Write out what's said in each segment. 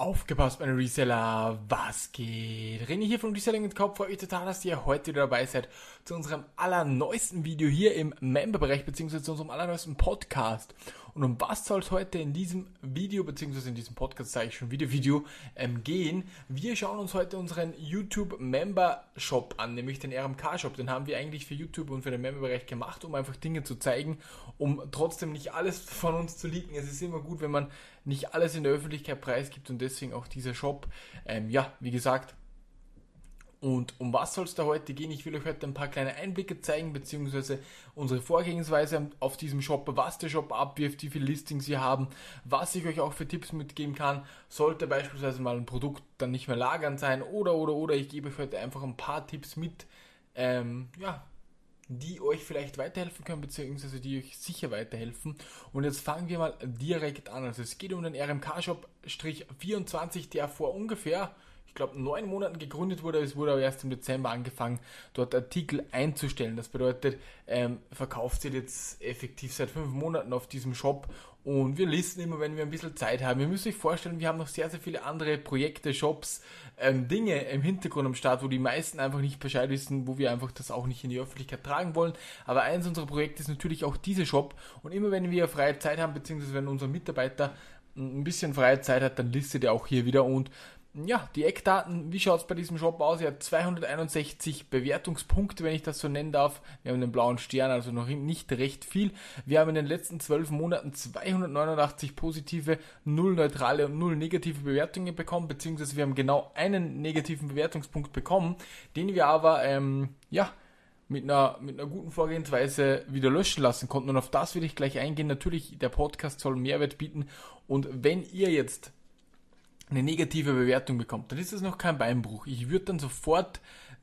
Aufgepasst, meine Reseller, was geht? René hier von Reselling Kopf, freut mich total, dass ihr heute wieder dabei seid zu unserem allerneuesten Video hier im Memberbereich, beziehungsweise zu unserem allerneuesten Podcast. Und um was soll es heute in diesem Video, beziehungsweise in diesem Podcast, sage ich schon Video, Video, ähm, gehen? Wir schauen uns heute unseren YouTube Member Shop an, nämlich den RMK Shop. Den haben wir eigentlich für YouTube und für den Memberbereich gemacht, um einfach Dinge zu zeigen, um trotzdem nicht alles von uns zu leaken. Es ist immer gut, wenn man nicht alles in der Öffentlichkeit preisgibt und deswegen auch dieser Shop. Ähm, ja, wie gesagt, und um was soll es da heute gehen? Ich will euch heute ein paar kleine Einblicke zeigen, beziehungsweise unsere Vorgehensweise auf diesem Shop, was der Shop abwirft, wie viele Listings wir haben, was ich euch auch für Tipps mitgeben kann. Sollte beispielsweise mal ein Produkt dann nicht mehr lagern sein oder, oder, oder. Ich gebe euch heute einfach ein paar Tipps mit, ähm, ja, die euch vielleicht weiterhelfen können, beziehungsweise die euch sicher weiterhelfen. Und jetzt fangen wir mal direkt an. Also es geht um den RMK-Shop-24, der vor ungefähr glaube, neun Monaten gegründet wurde. Es wurde aber erst im Dezember angefangen, dort Artikel einzustellen. Das bedeutet, ähm, verkauft sie jetzt effektiv seit fünf Monaten auf diesem Shop und wir listen immer, wenn wir ein bisschen Zeit haben. Ihr müsst euch vorstellen, wir haben noch sehr, sehr viele andere Projekte, Shops, ähm, Dinge im Hintergrund am Start, wo die meisten einfach nicht Bescheid wissen, wo wir einfach das auch nicht in die Öffentlichkeit tragen wollen. Aber eins unserer Projekte ist natürlich auch dieser Shop. Und immer wenn wir freie Zeit haben, beziehungsweise wenn unser Mitarbeiter ein bisschen freie Zeit hat, dann listet er auch hier wieder und ja, die Eckdaten, wie schaut es bei diesem Shop aus? Er hat 261 Bewertungspunkte, wenn ich das so nennen darf. Wir haben den blauen Stern, also noch nicht recht viel. Wir haben in den letzten 12 Monaten 289 positive, 0 neutrale und 0 negative Bewertungen bekommen, beziehungsweise wir haben genau einen negativen Bewertungspunkt bekommen, den wir aber, ähm, ja, mit einer, mit einer guten Vorgehensweise wieder löschen lassen konnten. Und auf das will ich gleich eingehen. Natürlich, der Podcast soll Mehrwert bieten. Und wenn ihr jetzt eine negative Bewertung bekommt, dann ist das noch kein Beinbruch. Ich würde dann sofort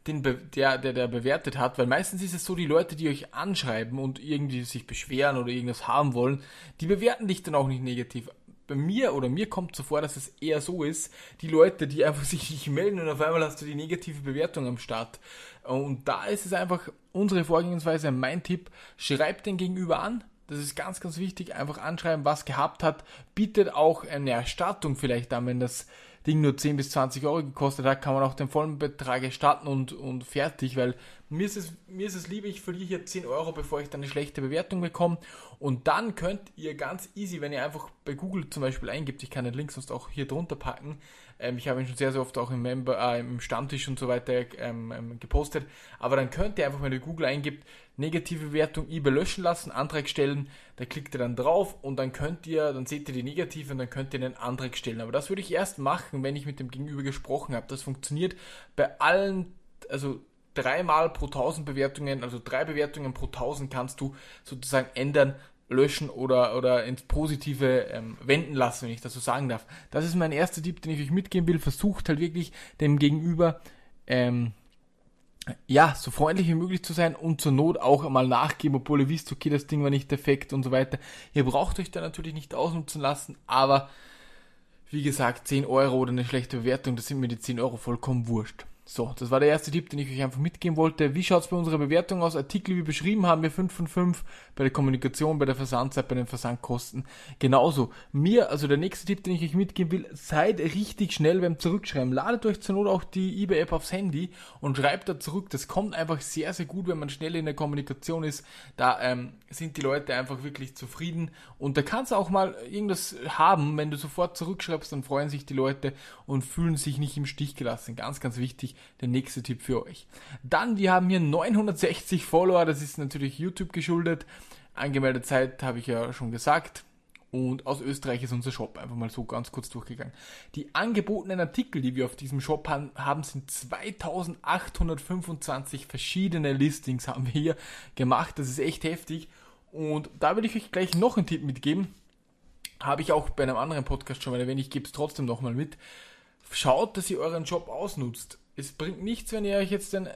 den, Be der, der, der bewertet hat, weil meistens ist es so, die Leute, die euch anschreiben und irgendwie sich beschweren oder irgendwas haben wollen, die bewerten dich dann auch nicht negativ. Bei mir oder mir kommt so vor, dass es eher so ist, die Leute, die einfach sich nicht melden und auf einmal hast du die negative Bewertung am Start. Und da ist es einfach unsere Vorgehensweise, mein Tipp, schreibt den Gegenüber an, das ist ganz, ganz wichtig. Einfach anschreiben, was gehabt hat. Bietet auch eine Erstattung vielleicht an, wenn das Ding nur 10 bis 20 Euro gekostet hat, kann man auch den vollen Betrag erstatten und, und fertig, weil mir ist, es, mir ist es lieber, ich verliere hier 10 Euro, bevor ich dann eine schlechte Bewertung bekomme. Und dann könnt ihr ganz easy, wenn ihr einfach bei Google zum Beispiel eingibt, ich kann den Link sonst auch hier drunter packen, ähm, ich habe ihn schon sehr, sehr oft auch im, Member, äh, im Stammtisch und so weiter ähm, ähm, gepostet. Aber dann könnt ihr einfach, wenn ihr Google eingibt, negative Bewertung eBay löschen lassen, Antrag stellen. Da klickt ihr dann drauf und dann könnt ihr, dann seht ihr die negative und dann könnt ihr einen Antrag stellen. Aber das würde ich erst machen, wenn ich mit dem Gegenüber gesprochen habe. Das funktioniert bei allen, also dreimal pro 1000 Bewertungen, also drei Bewertungen pro 1000 kannst du sozusagen ändern, löschen oder, oder ins Positive ähm, wenden lassen, wenn ich das so sagen darf. Das ist mein erster Tipp, den ich euch mitgeben will. Versucht halt wirklich dem Gegenüber ähm, ja, so freundlich wie möglich zu sein und zur Not auch einmal nachgeben, obwohl ihr wisst, okay, das Ding war nicht defekt und so weiter. Ihr braucht euch da natürlich nicht ausnutzen lassen, aber wie gesagt, 10 Euro oder eine schlechte Bewertung, das sind mir die 10 Euro vollkommen wurscht. So, das war der erste Tipp, den ich euch einfach mitgeben wollte. Wie schaut's bei unserer Bewertung aus? Artikel wie beschrieben haben wir 5 von 5 bei der Kommunikation, bei der Versandzeit, bei den Versandkosten. Genauso. Mir, also der nächste Tipp, den ich euch mitgeben will, seid richtig schnell beim Zurückschreiben. Ladet euch zur Not auch die eBay-App aufs Handy und schreibt da zurück. Das kommt einfach sehr, sehr gut, wenn man schnell in der Kommunikation ist. Da ähm, sind die Leute einfach wirklich zufrieden und da kannst du auch mal irgendwas haben. Wenn du sofort zurückschreibst, dann freuen sich die Leute und fühlen sich nicht im Stich gelassen. Ganz, ganz wichtig der nächste Tipp für euch. Dann, wir haben hier 960 Follower, das ist natürlich YouTube geschuldet. Angemeldete Zeit habe ich ja schon gesagt. Und aus Österreich ist unser Shop einfach mal so ganz kurz durchgegangen. Die angebotenen Artikel, die wir auf diesem Shop haben, sind 2825 verschiedene Listings haben wir hier gemacht. Das ist echt heftig. Und da will ich euch gleich noch einen Tipp mitgeben. Habe ich auch bei einem anderen Podcast schon mal erwähnt. Ich gebe es trotzdem nochmal mit. Schaut, dass ihr euren Job ausnutzt es bringt nichts, wenn ihr euch jetzt einen,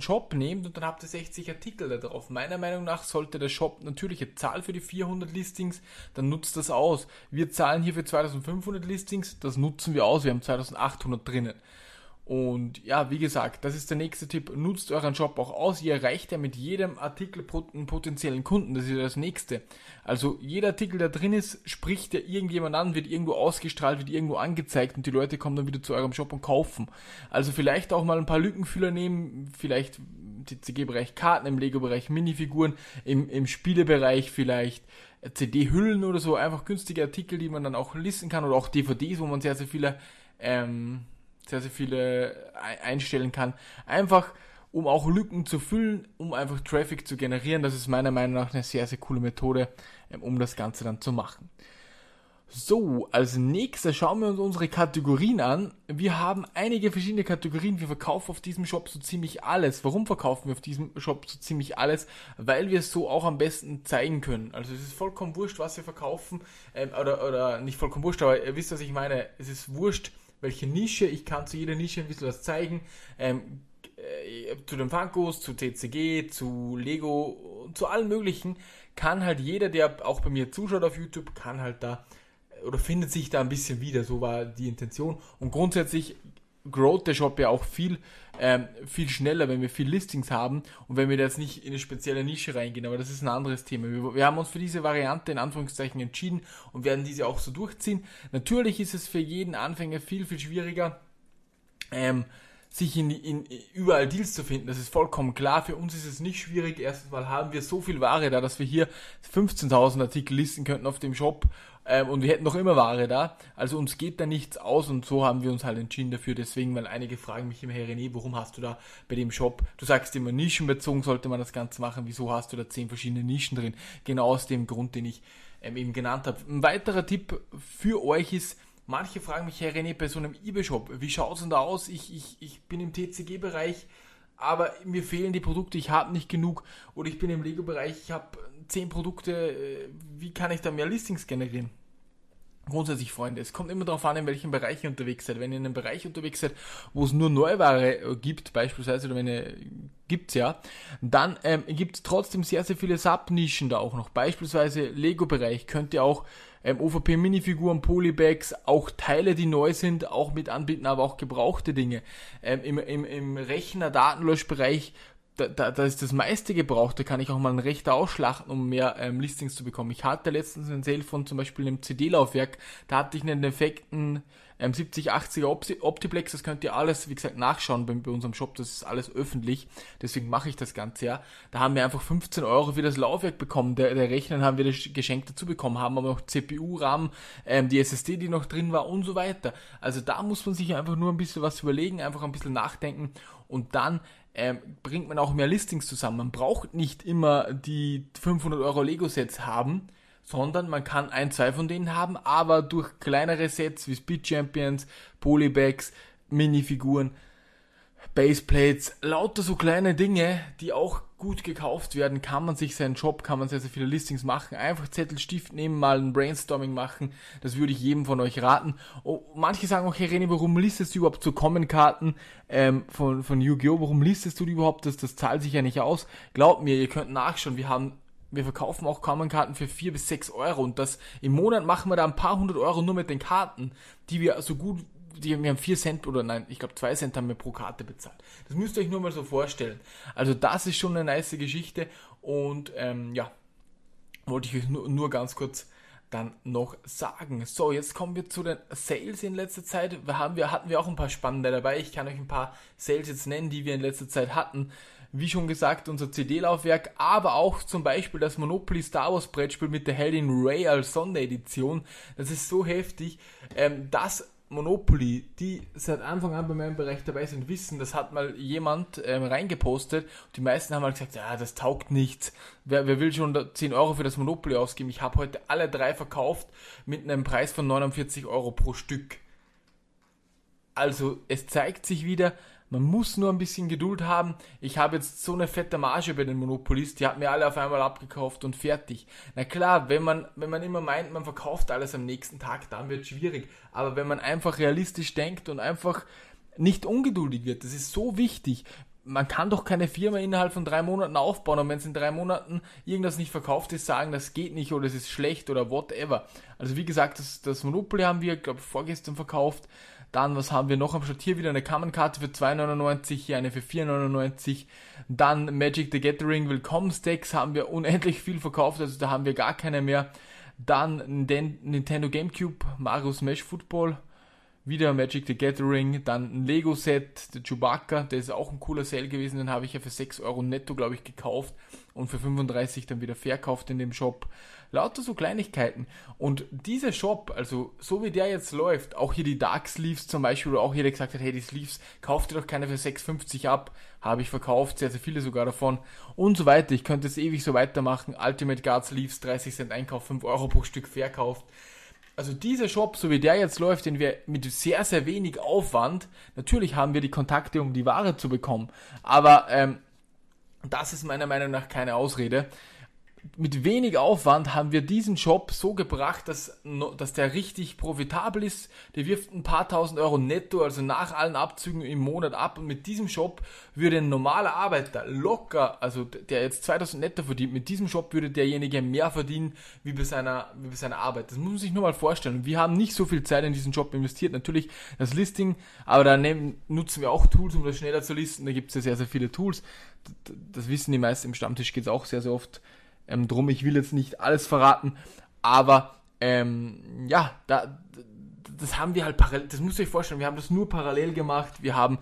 Shop nehmt und dann habt ihr 60 Artikel da drauf. Meiner Meinung nach sollte der Shop natürlich eine Zahl für die 400 Listings, dann nutzt das aus. Wir zahlen hier für 2500 Listings, das nutzen wir aus, wir haben 2800 drinnen. Und ja, wie gesagt, das ist der nächste Tipp. Nutzt euren Shop auch aus. Ihr erreicht ja mit jedem Artikel einen potenziellen Kunden. Das ist ja das nächste. Also jeder Artikel, der drin ist, spricht ja irgendjemand an, wird irgendwo ausgestrahlt, wird irgendwo angezeigt und die Leute kommen dann wieder zu eurem Shop und kaufen. Also vielleicht auch mal ein paar Lückenfüller nehmen, vielleicht im TCG-Bereich Karten, im Lego-Bereich Minifiguren, im, im Spielebereich vielleicht CD-Hüllen oder so, einfach günstige Artikel, die man dann auch listen kann oder auch DVDs, wo man sehr, sehr viele ähm, sehr, sehr viele einstellen kann. Einfach, um auch Lücken zu füllen, um einfach Traffic zu generieren. Das ist meiner Meinung nach eine sehr, sehr coole Methode, ähm, um das Ganze dann zu machen. So, als nächstes schauen wir uns unsere Kategorien an. Wir haben einige verschiedene Kategorien. Wir verkaufen auf diesem Shop so ziemlich alles. Warum verkaufen wir auf diesem Shop so ziemlich alles? Weil wir es so auch am besten zeigen können. Also es ist vollkommen wurscht, was wir verkaufen. Ähm, oder, oder nicht vollkommen wurscht, aber ihr wisst, was ich meine. Es ist wurscht, welche Nische. Ich kann zu jeder Nische ein bisschen was zeigen. Ähm, äh, zu den Funkos, zu TCG, zu Lego, zu allen möglichen, kann halt jeder, der auch bei mir zuschaut auf YouTube, kann halt da oder findet sich da ein bisschen wieder. So war die Intention. Und grundsätzlich growt der Shop ja auch viel, ähm, viel schneller, wenn wir viel Listings haben und wenn wir jetzt nicht in eine spezielle Nische reingehen. Aber das ist ein anderes Thema. Wir, wir, haben uns für diese Variante in Anführungszeichen entschieden und werden diese auch so durchziehen. Natürlich ist es für jeden Anfänger viel, viel schwieriger, ähm, sich in, in, überall Deals zu finden. Das ist vollkommen klar. Für uns ist es nicht schwierig. Erstens mal haben wir so viel Ware da, dass wir hier 15.000 Artikel listen könnten auf dem Shop ähm, und wir hätten noch immer Ware da. Also uns geht da nichts aus und so haben wir uns halt entschieden dafür. Deswegen, weil einige fragen mich immer, Herr René, warum hast du da bei dem Shop, du sagst immer nischenbezogen sollte man das Ganze machen. Wieso hast du da zehn verschiedene Nischen drin? Genau aus dem Grund, den ich ähm, eben genannt habe. Ein weiterer Tipp für euch ist, Manche fragen mich, Herr René, bei so einem eBay-Shop, wie schaut es denn da aus? Ich, ich, ich bin im TCG-Bereich, aber mir fehlen die Produkte, ich habe nicht genug. Oder ich bin im Lego-Bereich, ich habe zehn Produkte, äh, wie kann ich da mehr Listings generieren? Grundsätzlich, Freunde, es kommt immer darauf an, in welchem Bereich ihr unterwegs seid. Wenn ihr in einem Bereich unterwegs seid, wo es nur Neuware äh, gibt, beispielsweise, oder wenn ihr, gibt's ja, dann ähm, gibt es trotzdem sehr, sehr viele Subnischen da auch noch. Beispielsweise Lego-Bereich könnt ihr auch ähm, OVP-Minifiguren, Polybags, auch Teile, die neu sind, auch mit anbieten, aber auch gebrauchte Dinge. Ähm, Im im, im Rechner-Datenlöschbereich da, da, da ist das meiste gebraucht, da kann ich auch mal einen Rechter ausschlachten, um mehr ähm, Listings zu bekommen. Ich hatte letztens einen Sale von zum Beispiel einem CD-Laufwerk, da hatte ich einen defekten ähm, 7080er Optiplex, das könnt ihr alles, wie gesagt, nachschauen bei, bei unserem Shop, das ist alles öffentlich, deswegen mache ich das Ganze ja. Da haben wir einfach 15 Euro für das Laufwerk bekommen, der, der Rechner haben wir das Geschenk dazu bekommen, haben aber noch CPU, RAM, ähm, die SSD, die noch drin war und so weiter. Also da muss man sich einfach nur ein bisschen was überlegen, einfach ein bisschen nachdenken und dann ähm, bringt man auch mehr Listings zusammen. Man braucht nicht immer die 500 Euro Lego-Sets haben, sondern man kann ein, zwei von denen haben, aber durch kleinere Sets wie Speed Champions, Polybags, Minifiguren, Baseplates, lauter so kleine Dinge, die auch gut gekauft werden, kann man sich seinen Job, kann man sehr, sehr viele Listings machen. Einfach Zettel, Stift nehmen, mal ein Brainstorming machen. Das würde ich jedem von euch raten. Oh, manche sagen auch, hey René, warum listest du überhaupt so Common-Karten ähm, von, von Yu-Gi-Oh? Warum listest du die überhaupt? Das, das zahlt sich ja nicht aus. Glaubt mir, ihr könnt nachschauen. Wir haben wir verkaufen auch Common-Karten für 4 bis 6 Euro und das im Monat machen wir da ein paar hundert Euro nur mit den Karten, die wir so gut die, wir haben 4 Cent oder nein, ich glaube 2 Cent haben wir pro Karte bezahlt. Das müsst ihr euch nur mal so vorstellen. Also das ist schon eine nice Geschichte und ähm, ja, wollte ich euch nur, nur ganz kurz dann noch sagen. So, jetzt kommen wir zu den Sales in letzter Zeit. Wir haben, wir, hatten wir auch ein paar spannende dabei. Ich kann euch ein paar Sales jetzt nennen, die wir in letzter Zeit hatten. Wie schon gesagt, unser CD-Laufwerk, aber auch zum Beispiel das Monopoly Star Wars Brettspiel mit der Heldin Ray als Sonderedition. Das ist so heftig. Ähm, das Monopoly, die seit Anfang an bei meinem Bereich dabei sind, wissen, das hat mal jemand ähm, reingepostet. Die meisten haben halt gesagt, ja, das taugt nichts. Wer, wer will schon 10 Euro für das Monopoly ausgeben? Ich habe heute alle drei verkauft mit einem Preis von 49 Euro pro Stück. Also es zeigt sich wieder, man muss nur ein bisschen Geduld haben. Ich habe jetzt so eine fette Marge bei den Monopolist, die hat mir alle auf einmal abgekauft und fertig. Na klar, wenn man, wenn man immer meint, man verkauft alles am nächsten Tag, dann wird es schwierig. Aber wenn man einfach realistisch denkt und einfach nicht ungeduldig wird, das ist so wichtig. man kann doch keine Firma innerhalb von drei Monaten aufbauen und wenn es in drei Monaten irgendwas nicht verkauft ist, sagen, das geht nicht oder es ist schlecht oder whatever. Also wie gesagt, das, das Monopoly haben wir, glaube vorgestern verkauft. Dann, was haben wir noch am Start? Hier wieder eine Kammernkarte für 2,99, hier eine für 4,99. Dann Magic the Gathering Willkommenstacks haben wir unendlich viel verkauft, also da haben wir gar keine mehr. Dann Nintendo GameCube, Mario Smash Football, wieder Magic the Gathering, dann ein Lego-Set, der Chewbacca, der ist auch ein cooler Sale gewesen, den habe ich ja für 6 Euro netto, glaube ich, gekauft und für 35 dann wieder verkauft in dem Shop. Lauter so Kleinigkeiten. Und dieser Shop, also so wie der jetzt läuft, auch hier die Dark Sleeves zum Beispiel, oder auch jeder gesagt hat, hey, die Sleeves, kauft ihr doch keine für 6,50 ab, habe ich verkauft, sehr, sehr viele sogar davon und so weiter. Ich könnte es ewig so weitermachen. Ultimate Guard Sleeves, 30 Cent Einkauf, 5 Euro pro Stück verkauft also dieser Shop, so wie der jetzt läuft, den wir mit sehr, sehr wenig Aufwand, natürlich haben wir die Kontakte, um die Ware zu bekommen, aber ähm, das ist meiner Meinung nach keine Ausrede mit wenig Aufwand haben wir diesen Job so gebracht, dass, dass der richtig profitabel ist. Der wirft ein paar tausend Euro netto, also nach allen Abzügen im Monat ab. Und mit diesem Job würde ein normaler Arbeiter locker, also der jetzt 2000 netto verdient, mit diesem Job würde derjenige mehr verdienen wie bei seiner, wie bei seiner Arbeit. Das muss man sich nur mal vorstellen. Wir haben nicht so viel Zeit in diesen Job investiert. Natürlich das Listing, aber da nutzen wir auch Tools, um das schneller zu listen. Da gibt es ja sehr, sehr viele Tools. Das wissen die meisten im Stammtisch geht es auch sehr, sehr oft ähm, drum, ich will jetzt nicht alles verraten, aber ähm, ja, da, das haben wir halt parallel, das müsst ihr euch vorstellen, wir haben das nur parallel gemacht, wir haben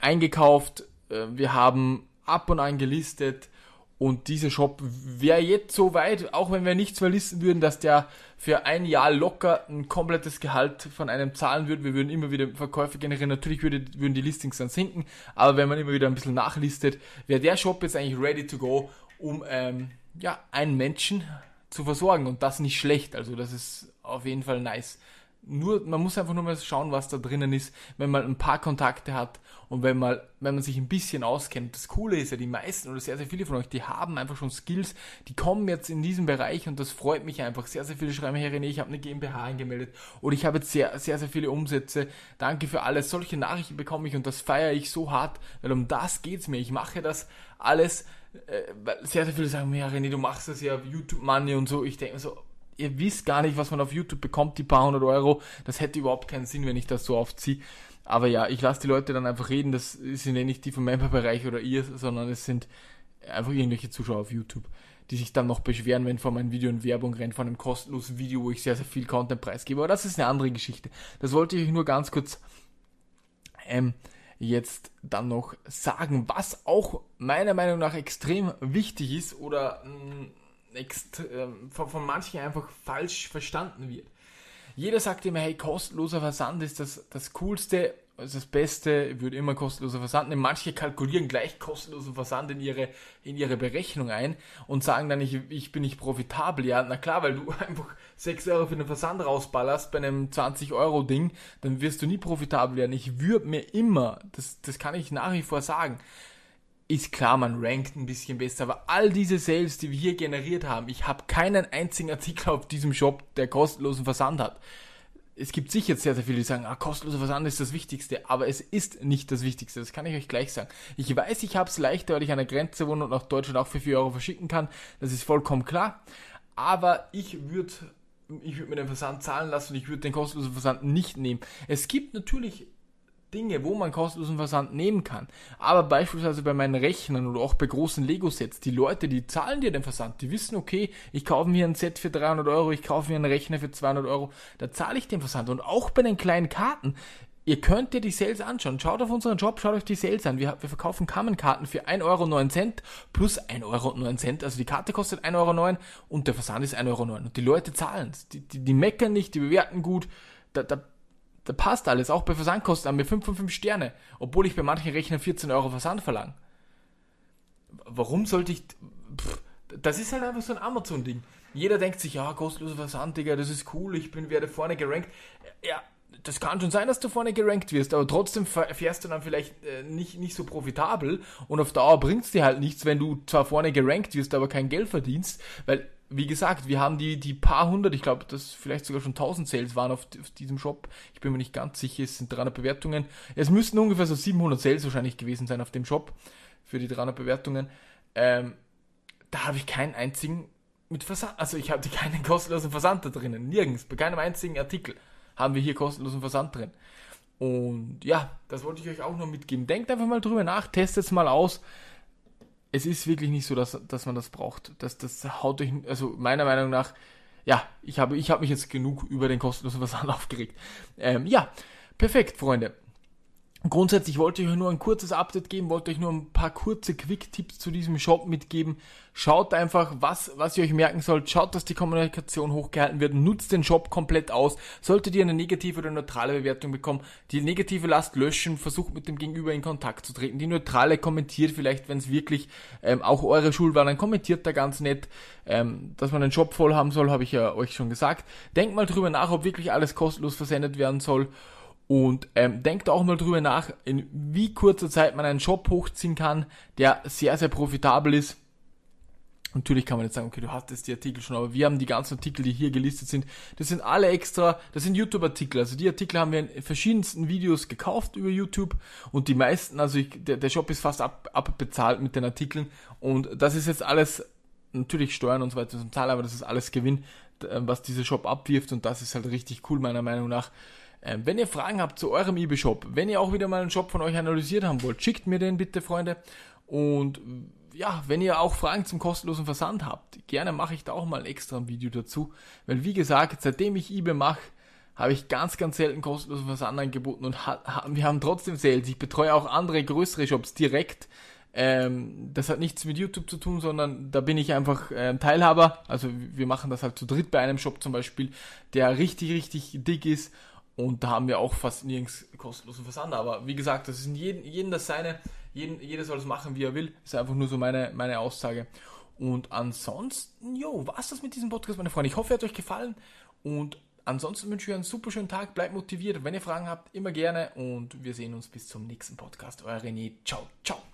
eingekauft, äh, wir haben ab und an gelistet und dieser Shop wäre jetzt so weit, auch wenn wir nichts mehr listen würden, dass der für ein Jahr locker ein komplettes Gehalt von einem zahlen würde. Wir würden immer wieder Verkäufe generieren. Natürlich würde, würden die Listings dann sinken, aber wenn man immer wieder ein bisschen nachlistet, wäre der Shop jetzt eigentlich ready to go um ähm, ja, einen Menschen zu versorgen und das nicht schlecht. Also das ist auf jeden Fall nice. Nur, man muss einfach nur mal schauen, was da drinnen ist, wenn man ein paar Kontakte hat und wenn man, wenn man sich ein bisschen auskennt. Das Coole ist ja, die meisten oder sehr, sehr viele von euch, die haben einfach schon Skills, die kommen jetzt in diesem Bereich und das freut mich einfach. Sehr, sehr viele schreiben, Herr René, ich habe eine GmbH angemeldet oder ich habe jetzt sehr, sehr, sehr viele Umsätze. Danke für alles. Solche Nachrichten bekomme ich und das feiere ich so hart, weil um das geht's mir. Ich mache das alles sehr, sehr viele sagen, ja René, du machst das ja YouTube Money und so. Ich denke mir so, ihr wisst gar nicht, was man auf YouTube bekommt, die paar hundert Euro. Das hätte überhaupt keinen Sinn, wenn ich das so aufziehe. Aber ja, ich lasse die Leute dann einfach reden. Das sind ja nicht die vom Member-Bereich oder ihr, sondern es sind einfach irgendwelche Zuschauer auf YouTube, die sich dann noch beschweren, wenn vor meinem Video in Werbung rennt, von einem kostenlosen Video, wo ich sehr, sehr viel Content preisgebe. Aber das ist eine andere Geschichte. Das wollte ich euch nur ganz kurz ähm, jetzt dann noch sagen, was auch meiner Meinung nach extrem wichtig ist oder mh, äh, von, von manchen einfach falsch verstanden wird. Jeder sagt immer, hey, kostenloser Versand ist das, das Coolste ist das Beste, ich würde immer kostenloser Versand nehmen. Manche kalkulieren gleich kostenlosen Versand in ihre, in ihre Berechnung ein und sagen dann, ich, ich bin nicht profitabel. Ja, na klar, weil du einfach 6 Euro für den Versand rausballerst bei einem 20 Euro Ding, dann wirst du nie profitabel werden. Ich würde mir immer, das, das kann ich nach wie vor sagen, ist klar, man rankt ein bisschen besser, aber all diese Sales, die wir hier generiert haben, ich habe keinen einzigen Artikel auf diesem Shop, der kostenlosen Versand hat es gibt sicher sehr, sehr viele, die sagen, ah, kostenloser Versand ist das Wichtigste, aber es ist nicht das Wichtigste, das kann ich euch gleich sagen. Ich weiß, ich habe es leichter, weil ich an der Grenze wohne und nach Deutschland auch für 4 Euro verschicken kann, das ist vollkommen klar, aber ich würde ich würde mir den Versand zahlen lassen und ich würde den kostenlosen Versand nicht nehmen. Es gibt natürlich Dinge, wo man kostenlosen Versand nehmen kann. Aber beispielsweise bei meinen Rechnern oder auch bei großen Lego-Sets, die Leute, die zahlen dir den Versand, die wissen, okay, ich kaufe mir ein Set für 300 Euro, ich kaufe mir einen Rechner für 200 Euro, da zahle ich den Versand. Und auch bei den kleinen Karten, ihr könnt dir die Sales anschauen. Schaut auf unseren Job, schaut euch die Sales an. Wir, wir verkaufen Kammenkarten für 1,09 Euro plus 1,09 Euro. Also die Karte kostet 1,09 Euro und der Versand ist 1,09 Euro. Und die Leute zahlen es. Die, die, die meckern nicht, die bewerten gut. Da, da da passt alles, auch bei Versandkosten haben wir 5 von 5 Sterne, obwohl ich bei manchen Rechnern 14 Euro Versand verlange. Warum sollte ich. Pff, das ist halt einfach so ein Amazon-Ding. Jeder denkt sich, ja, kostenloser Versand, Digga, das ist cool, ich bin, werde vorne gerankt. Ja, das kann schon sein, dass du vorne gerankt wirst, aber trotzdem fährst du dann vielleicht äh, nicht, nicht so profitabel und auf Dauer bringt es dir halt nichts, wenn du zwar vorne gerankt wirst, aber kein Geld verdienst, weil wie gesagt, wir haben die, die paar hundert, ich glaube, dass vielleicht sogar schon 1000 Sales waren auf, auf, diesem Shop. Ich bin mir nicht ganz sicher, es sind 300 Bewertungen. Es müssten ungefähr so 700 Sales wahrscheinlich gewesen sein auf dem Shop für die 300 Bewertungen. Ähm, da habe ich keinen einzigen mit Versand, also ich hatte keinen kostenlosen Versand da drinnen. Nirgends, bei keinem einzigen Artikel haben wir hier kostenlosen Versand drin. Und ja, das wollte ich euch auch noch mitgeben. Denkt einfach mal drüber nach, testet es mal aus. Es ist wirklich nicht so, dass, dass man das braucht. Das, das haut euch, also meiner Meinung nach, ja, ich habe, ich habe mich jetzt genug über den kostenlosen Versand aufgeregt. Ähm, ja, perfekt, Freunde. Grundsätzlich wollte ich euch nur ein kurzes Update geben, wollte euch nur ein paar kurze Quick-Tipps zu diesem Shop mitgeben. Schaut einfach, was, was ihr euch merken sollt. Schaut, dass die Kommunikation hochgehalten wird. Nutzt den Shop komplett aus. Solltet ihr eine negative oder neutrale Bewertung bekommen, die negative lasst löschen, versucht mit dem Gegenüber in Kontakt zu treten. Die neutrale kommentiert vielleicht, wenn es wirklich ähm, auch eure Schuld war, dann kommentiert da ganz nett. Ähm, dass man den Shop voll haben soll, habe ich ja euch schon gesagt. Denkt mal drüber nach, ob wirklich alles kostenlos versendet werden soll. Und ähm, denkt auch mal drüber nach, in wie kurzer Zeit man einen Shop hochziehen kann, der sehr, sehr profitabel ist. Natürlich kann man jetzt sagen, okay, du hast jetzt die Artikel schon, aber wir haben die ganzen Artikel, die hier gelistet sind, das sind alle extra, das sind YouTube-Artikel. Also die Artikel haben wir in verschiedensten Videos gekauft über YouTube und die meisten, also ich, der, der Shop ist fast ab, abbezahlt mit den Artikeln und das ist jetzt alles, natürlich Steuern und so weiter zum Zahl, aber das ist alles Gewinn, was dieser Shop abwirft und das ist halt richtig cool meiner Meinung nach. Ähm, wenn ihr Fragen habt zu eurem eBay-Shop, wenn ihr auch wieder mal einen Shop von euch analysiert haben wollt, schickt mir den bitte, Freunde. Und ja, wenn ihr auch Fragen zum kostenlosen Versand habt, gerne mache ich da auch mal ein extra Video dazu. Weil wie gesagt, seitdem ich eBay mache, habe ich ganz, ganz selten kostenlosen Versand angeboten und wir haben trotzdem Sales. Ich betreue auch andere größere Shops direkt. Ähm, das hat nichts mit YouTube zu tun, sondern da bin ich einfach äh, Teilhaber. Also wir machen das halt zu dritt bei einem Shop zum Beispiel, der richtig, richtig dick ist und da haben wir auch fast nirgends kostenlosen Versand. Aber wie gesagt, das ist jeden, jeden das seine. Jeden, jeder soll es machen, wie er will. Ist einfach nur so meine, meine Aussage. Und ansonsten, jo, was das mit diesem Podcast, meine Freunde. Ich hoffe, er hat euch gefallen. Und ansonsten wünsche ich euch einen super schönen Tag. Bleibt motiviert. Wenn ihr Fragen habt, immer gerne. Und wir sehen uns bis zum nächsten Podcast. Euer René. Ciao, ciao.